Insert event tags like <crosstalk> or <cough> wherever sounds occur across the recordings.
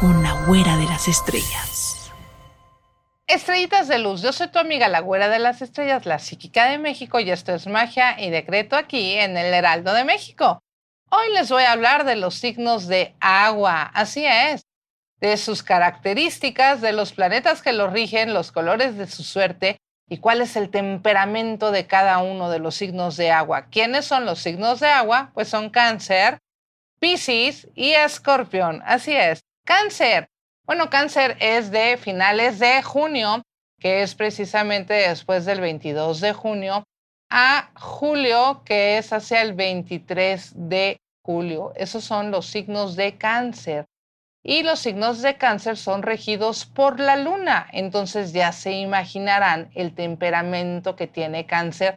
con la güera de las estrellas. Estrellitas de luz, yo soy tu amiga la güera de las estrellas, la psíquica de México y esto es magia y decreto aquí en el Heraldo de México. Hoy les voy a hablar de los signos de agua, así es, de sus características, de los planetas que los rigen, los colores de su suerte y cuál es el temperamento de cada uno de los signos de agua. ¿Quiénes son los signos de agua? Pues son cáncer, Piscis y Escorpión. Así es. Cáncer. Bueno, cáncer es de finales de junio, que es precisamente después del 22 de junio, a julio, que es hacia el 23 de julio. Esos son los signos de cáncer. Y los signos de cáncer son regidos por la luna. Entonces ya se imaginarán el temperamento que tiene cáncer,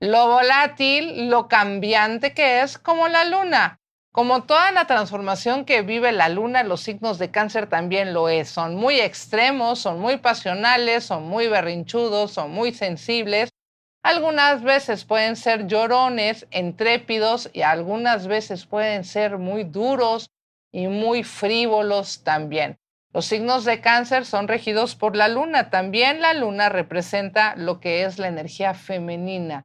lo volátil, lo cambiante que es como la luna. Como toda la transformación que vive la luna, los signos de cáncer también lo es. Son muy extremos, son muy pasionales, son muy berrinchudos, son muy sensibles. Algunas veces pueden ser llorones, intrépidos y algunas veces pueden ser muy duros y muy frívolos también. Los signos de cáncer son regidos por la luna. También la luna representa lo que es la energía femenina.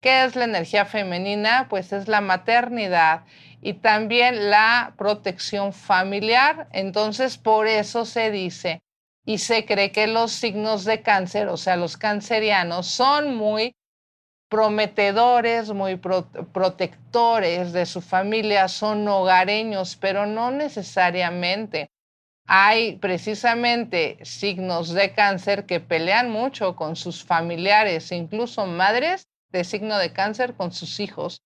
¿Qué es la energía femenina? Pues es la maternidad y también la protección familiar. Entonces, por eso se dice y se cree que los signos de cáncer, o sea, los cancerianos, son muy prometedores, muy protectores de su familia, son hogareños, pero no necesariamente. Hay precisamente signos de cáncer que pelean mucho con sus familiares, incluso madres de signo de cáncer con sus hijos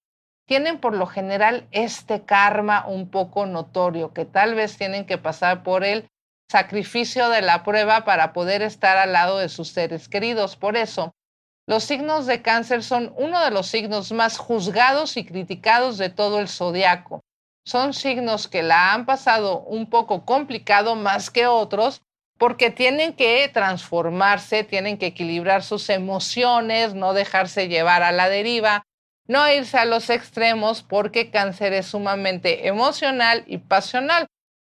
tienen por lo general este karma un poco notorio, que tal vez tienen que pasar por el sacrificio de la prueba para poder estar al lado de sus seres queridos. Por eso, los signos de cáncer son uno de los signos más juzgados y criticados de todo el zodiaco. Son signos que la han pasado un poco complicado más que otros porque tienen que transformarse, tienen que equilibrar sus emociones, no dejarse llevar a la deriva, no irse a los extremos porque cáncer es sumamente emocional y pasional.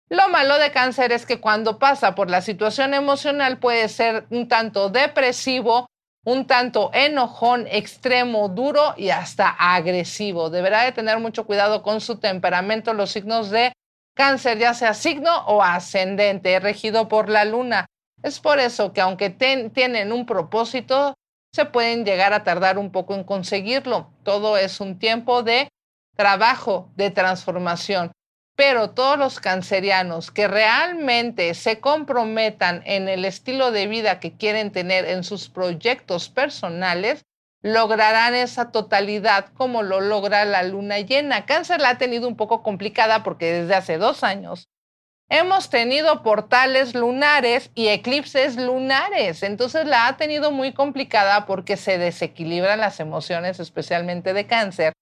Lo malo de cáncer es que cuando pasa por la situación emocional puede ser un tanto depresivo, un tanto enojón, extremo, duro y hasta agresivo. Deberá de tener mucho cuidado con su temperamento, los signos de cáncer, ya sea signo o ascendente, regido por la luna. Es por eso que aunque tienen un propósito, se pueden llegar a tardar un poco en conseguirlo. Todo es un tiempo de trabajo, de transformación. Pero todos los cancerianos que realmente se comprometan en el estilo de vida que quieren tener en sus proyectos personales, lograrán esa totalidad como lo logra la luna llena. Cáncer la ha tenido un poco complicada porque desde hace dos años hemos tenido portales lunares y eclipses lunares. Entonces la ha tenido muy complicada porque se desequilibran las emociones, especialmente de cáncer.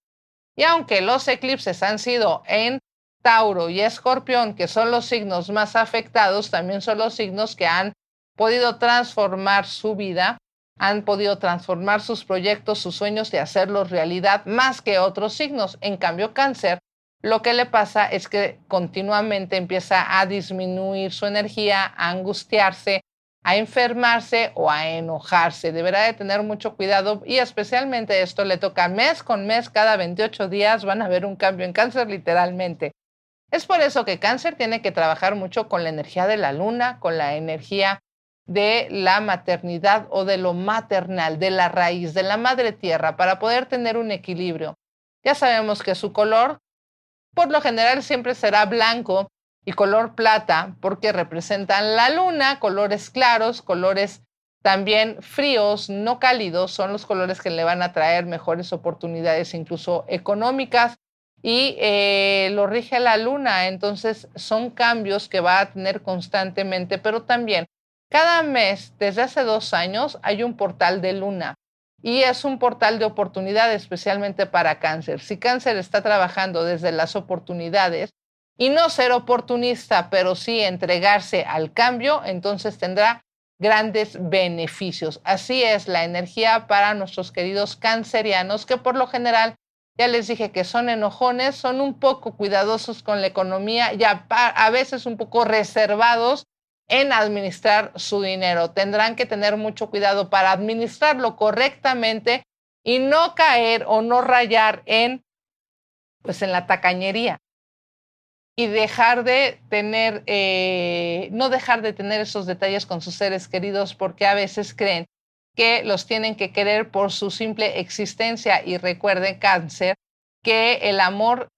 Y aunque los eclipses han sido en Tauro y Escorpión, que son los signos más afectados, también son los signos que han podido transformar su vida, han podido transformar sus proyectos, sus sueños y hacerlos realidad más que otros signos. En cambio, cáncer lo que le pasa es que continuamente empieza a disminuir su energía, a angustiarse, a enfermarse o a enojarse. Deberá de tener mucho cuidado y especialmente esto le toca mes con mes, cada 28 días van a ver un cambio en cáncer literalmente. Es por eso que cáncer tiene que trabajar mucho con la energía de la luna, con la energía de la maternidad o de lo maternal, de la raíz, de la madre tierra, para poder tener un equilibrio. Ya sabemos que su color, por lo general, siempre será blanco y color plata, porque representan la luna, colores claros, colores también fríos, no cálidos, son los colores que le van a traer mejores oportunidades, incluso económicas, y eh, lo rige la luna, entonces son cambios que va a tener constantemente, pero también cada mes, desde hace dos años, hay un portal de luna y es un portal de oportunidad especialmente para cáncer. Si cáncer está trabajando desde las oportunidades y no ser oportunista, pero sí entregarse al cambio, entonces tendrá grandes beneficios. Así es la energía para nuestros queridos cancerianos, que por lo general, ya les dije que son enojones, son un poco cuidadosos con la economía y a, veces un poco reservados en administrar su dinero. Tendrán que tener mucho cuidado para administrarlo correctamente y no caer o no rayar en pues en la tacañería y dejar de tener, eh, no dejar de tener esos detalles con sus seres queridos porque a veces creen que los tienen que querer por su simple existencia y recuerden cáncer que el amor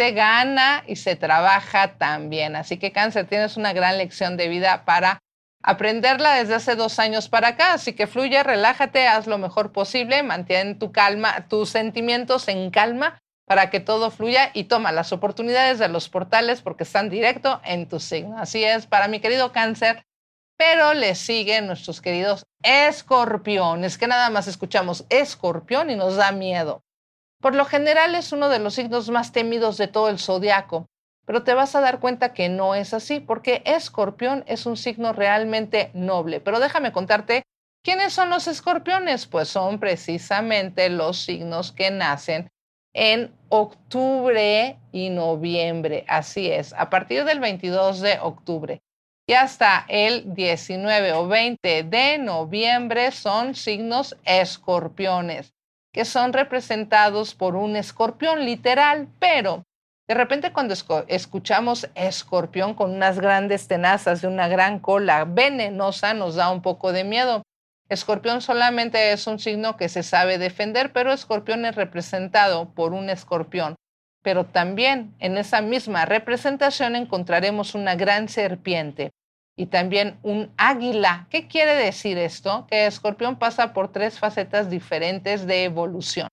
se gana y se trabaja también. Así que cáncer, tienes una gran lección de vida para aprenderla desde hace dos años para acá. Así que fluye, relájate, haz lo mejor posible, mantén tu calma, tus sentimientos en calma para que todo fluya y toma las oportunidades de los portales porque están directo en tu signo. Así es, para mi querido cáncer, pero le siguen nuestros queridos escorpiones, que nada más escuchamos escorpión y nos da miedo. Por lo general es uno de los signos más temidos de todo el zodiaco, pero te vas a dar cuenta que no es así, porque Escorpión es un signo realmente noble. Pero déjame contarte, ¿quiénes son los escorpiones? Pues son precisamente los signos que nacen en octubre y noviembre. Así es, a partir del 22 de octubre y hasta el 19 o 20 de noviembre son signos escorpiones que son representados por un escorpión literal, pero de repente cuando escuchamos escorpión con unas grandes tenazas de una gran cola venenosa nos da un poco de miedo. Escorpión solamente es un signo que se sabe defender, pero escorpión es representado por un escorpión. Pero también en esa misma representación encontraremos una gran serpiente y también un águila. ¿Qué quiere decir esto? Que escorpión pasa por tres facetas diferentes de evolución.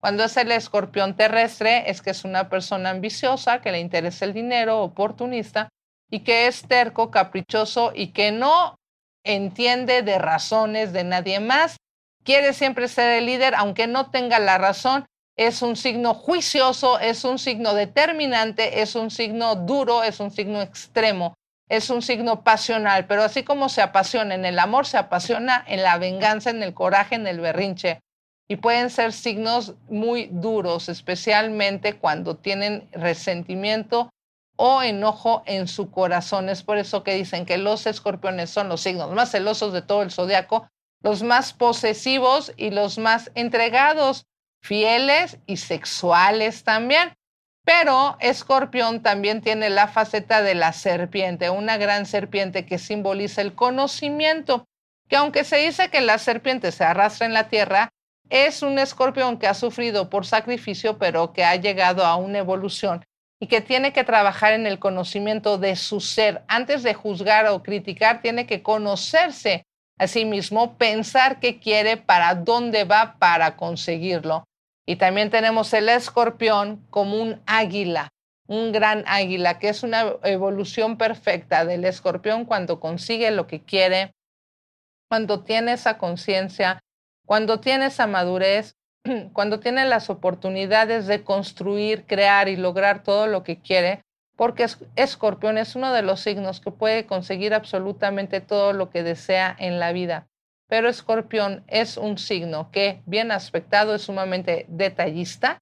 Cuando es el escorpión terrestre, es que es una persona ambiciosa, que le interesa el dinero, oportunista, y que es terco, caprichoso y que no entiende de razones de nadie más. Quiere siempre ser el líder, aunque no tenga la razón. Es un signo juicioso, es un signo determinante, es un signo duro, es un signo extremo es un signo pasional, pero así como se apasiona en el amor, se apasiona en la venganza, en el coraje, en el berrinche. Y pueden ser signos muy duros, especialmente cuando tienen resentimiento o enojo en su corazón. Es por eso que dicen que los escorpiones son los signos más celosos de todo el zodiaco, los más posesivos y los más entregados, fieles y sexuales también. Pero Escorpión también tiene la faceta de la serpiente, una gran serpiente que simboliza el conocimiento, que aunque se dice que la serpiente se arrastra en la tierra, es un escorpión que ha sufrido por sacrificio, pero que ha llegado a una evolución y que tiene que trabajar en el conocimiento de su ser. Antes de juzgar o criticar, tiene que conocerse a sí mismo, pensar qué quiere, para dónde va para conseguirlo. Y también tenemos el escorpión como un águila, un gran águila, que es una evolución perfecta del escorpión cuando consigue lo que quiere, cuando tiene esa conciencia, cuando tiene esa madurez, <clears throat> cuando tiene las oportunidades de construir, crear y lograr todo lo que quiere, porque escorpión es uno de los signos que puede conseguir absolutamente todo lo que desea en la vida pero Escorpión es un signo que, bien aspectado, es sumamente detallista,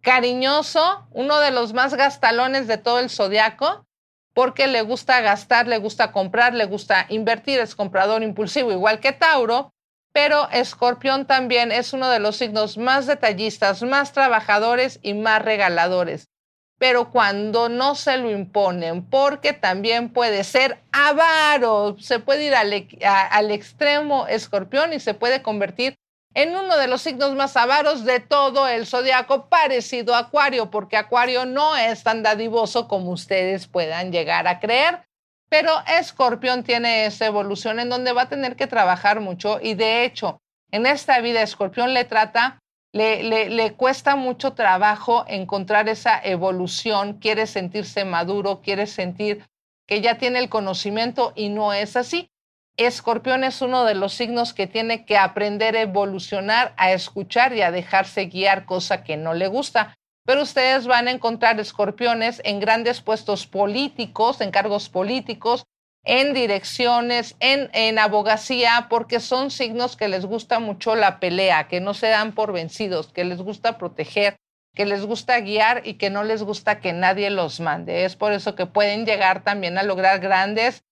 cariñoso, uno de los más gastalones de todo el zodiaco, porque le gusta gastar, le gusta comprar, le gusta invertir, es comprador impulsivo, igual que Tauro, pero Escorpión también es uno de los signos más detallistas, más trabajadores y más regaladores. Pero cuando no se lo imponen, porque también puede ser avaro, se puede ir al, extremo Escorpión y se puede convertir en uno de los signos más avaros de todo el zodiaco, parecido a Acuario, porque Acuario no es tan dadivoso como ustedes puedan llegar a creer. Pero Escorpión tiene esa evolución en donde va a tener que trabajar mucho y de hecho, en esta vida Escorpión le trata, le, le, cuesta mucho trabajo encontrar esa evolución, quiere sentirse maduro, quiere sentir que ya tiene el conocimiento y no es así. Escorpión es uno de los signos que tiene que aprender a evolucionar, a escuchar y a dejarse guiar, cosa que no le gusta. Pero ustedes van a encontrar escorpiones en grandes puestos políticos, en cargos políticos, en direcciones, en, en abogacía, porque son signos que les gusta mucho la pelea, que no se dan por vencidos, que les gusta proteger, que les gusta guiar y que no les gusta que nadie los mande. Es por eso que pueden llegar también a lograr grandes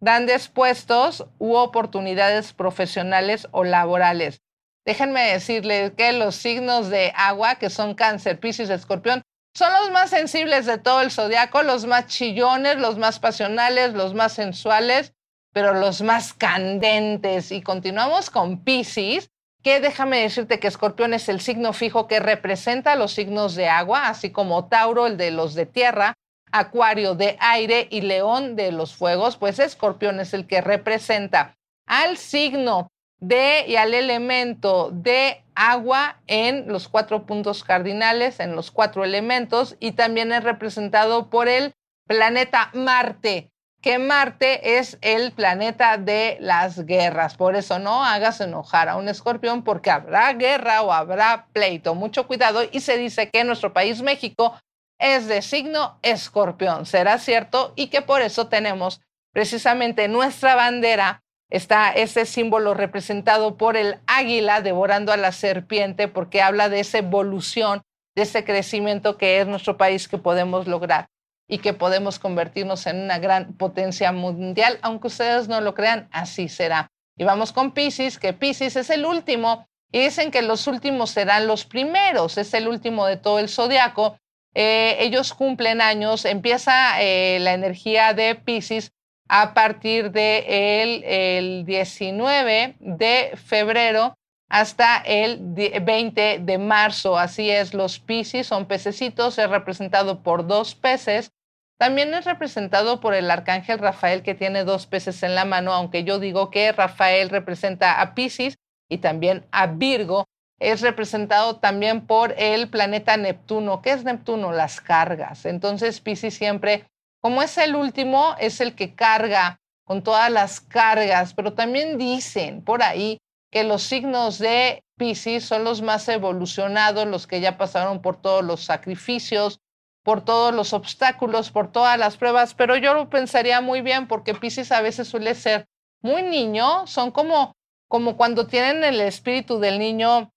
grandes puestos u oportunidades profesionales o laborales. Déjenme decirles que los signos de agua, que son cáncer, piscis, escorpión, son los más sensibles de todo el zodiaco, los más chillones, los más pasionales, los más sensuales, pero los más candentes. Y continuamos con piscis, que déjame decirte que escorpión es el signo fijo que representa los signos de agua, así como Tauro, el de los de tierra, Acuario de aire y León de los fuegos, pues Escorpión es el que representa al signo de y al elemento de agua en los cuatro puntos cardinales, en los cuatro elementos, y también es representado por el planeta Marte, que Marte es el planeta de las guerras. Por eso no hagas enojar a un escorpión porque habrá guerra o habrá pleito. Mucho cuidado. Y se dice que nuestro país, México, es de signo escorpión. ¿Será cierto? Y que por eso tenemos precisamente nuestra bandera, está ese símbolo representado por el águila devorando a la serpiente, porque habla de esa evolución, de ese crecimiento que es nuestro país que podemos lograr y que podemos convertirnos en una gran potencia mundial, aunque ustedes no lo crean, así será. Y vamos con Pisces, que Pisces es el último, y dicen que los últimos serán los primeros, es el último de todo el zodiaco, eh, ellos cumplen años, empieza eh, la energía de Pisces a partir del de el 19 de febrero hasta el 20 de marzo. Así es, los Pisces son pececitos, es representado por dos peces. También es representado por el arcángel Rafael que tiene dos peces en la mano, aunque yo digo que Rafael representa a Pisces y también a Virgo, es representado también por el planeta Neptuno. ¿Qué es Neptuno? Las cargas. Entonces Pisces siempre, como es el último, es el que carga con todas las cargas, pero también dicen por ahí que los signos de Pisces son los más evolucionados, los que ya pasaron por todos los sacrificios, por todos los obstáculos, por todas las pruebas, pero yo lo pensaría muy bien porque Pisces a veces suele ser muy niño, son como como cuando tienen el espíritu del niño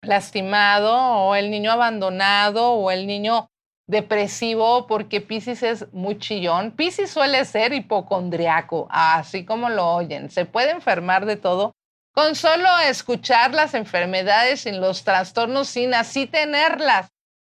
lastimado o el niño abandonado o el niño depresivo porque Pisces es muy chillón. Pisces suele ser hipocondriaco, así como lo oyen. Se puede enfermar de todo con solo escuchar las enfermedades y los trastornos sin así tenerlas,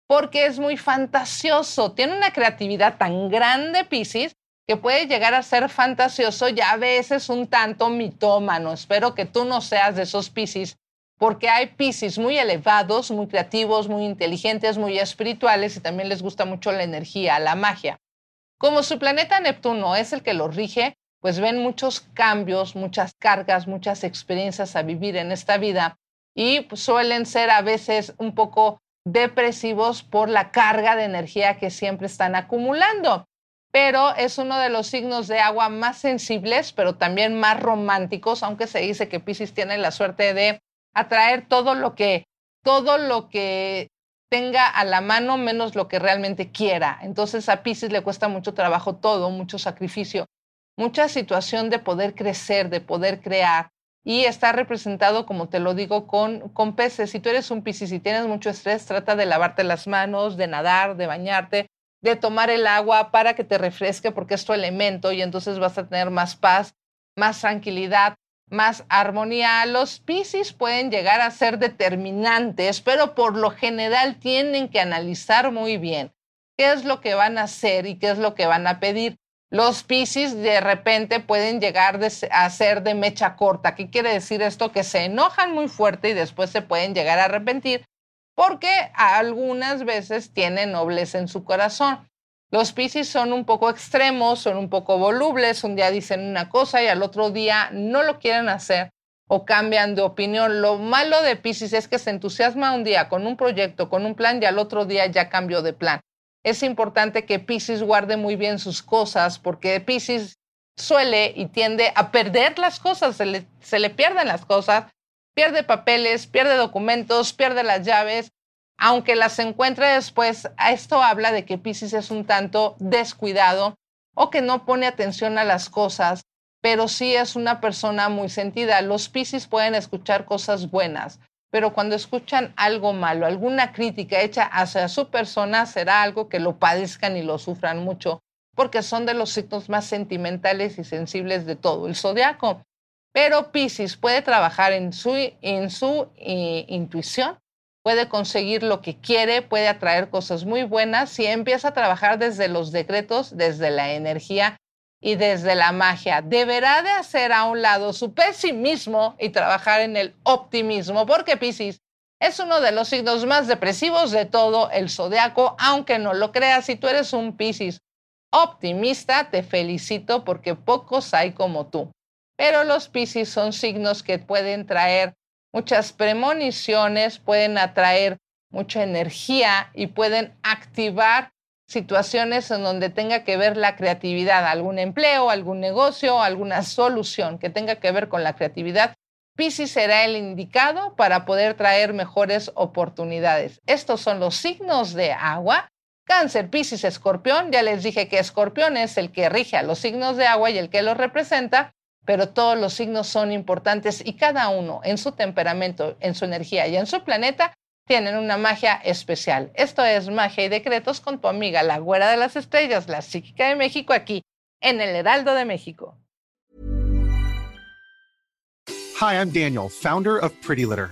porque es muy fantasioso. Tiene una creatividad tan grande Pisces que puede llegar a ser fantasioso y a veces un tanto mitómano. Espero que tú no seas de esos Pisces porque hay Pisces muy elevados, muy creativos, muy inteligentes, muy espirituales y también les gusta mucho la energía, la magia. Como su planeta Neptuno es el que los rige, pues ven muchos cambios, muchas cargas, muchas experiencias a vivir en esta vida y suelen ser a veces un poco depresivos por la carga de energía que siempre están acumulando. Pero es uno de los signos de agua más sensibles, pero también más románticos, aunque se dice que Pisces tiene la suerte de atraer todo lo que, todo lo que tenga a la mano menos lo que realmente quiera. Entonces a Pisces le cuesta mucho trabajo todo, mucho sacrificio, mucha situación de poder crecer, de poder crear, y está representado, como te lo digo, con, con peces. Si tú eres un piscis y tienes mucho estrés, trata de lavarte las manos, de nadar, de bañarte, de tomar el agua para que te refresque porque es tu elemento y entonces vas a tener más paz, más tranquilidad, más armonía. Los piscis pueden llegar a ser determinantes, pero por lo general tienen que analizar muy bien qué es lo que van a hacer y qué es lo que van a pedir. Los Piscis de repente pueden llegar a ser de mecha corta. ¿Qué quiere decir esto? Que se enojan muy fuerte y después se pueden llegar a arrepentir porque algunas veces tienen nobleza en su corazón. Los Piscis son un poco extremos, son un poco volubles, un día dicen una cosa y al otro día no lo quieren hacer o cambian de opinión. Lo malo de Piscis es que se entusiasma un día con un proyecto, con un plan y al otro día ya cambió de plan es importante que Pisces guarde muy bien sus cosas porque Pisces suele y tiende a perder las cosas, se le, se le pierden las cosas, pierde papeles, pierde documentos, pierde las llaves, aunque las encuentre después, esto habla de que Pisces es un tanto descuidado o que no pone atención a las cosas, pero sí es una persona muy sentida. Los Pisces pueden escuchar cosas buenas, pero cuando escuchan algo malo, alguna crítica hecha hacia su persona, será algo que lo padezcan y lo sufran mucho, porque son de los signos más sentimentales y sensibles de todo el zodiaco. Pero Pisces puede trabajar en su, en su eh, intuición, puede conseguir lo que quiere, puede atraer cosas muy buenas si empieza a trabajar desde los decretos, desde la energía y desde la magia. Deberá de hacer a un lado su pesimismo y trabajar en el optimismo, porque Piscis es uno de los signos más depresivos de todo el zodiaco, aunque no lo creas, si tú eres un Piscis optimista, te felicito porque pocos hay como tú. Pero los Piscis son signos que pueden traer muchas premoniciones, pueden atraer mucha energía y pueden activar situaciones en donde tenga que ver la creatividad, algún empleo, algún negocio, alguna solución que tenga que ver con la creatividad, Piscis será el indicado para poder traer mejores oportunidades. Estos son los signos de agua. Cáncer, Piscis, Escorpión. Ya les dije que Escorpión es el que rige a los signos de agua y el que los representa, pero todos los signos son importantes y cada uno en su temperamento, en su energía y en su planeta tienen una magia especial. Esto es Magia y Decretos con tu amiga, la güera de las estrellas, la psíquica de México, aquí en el Heraldo de México. Hi, I'm Daniel, founder of Pretty Litter.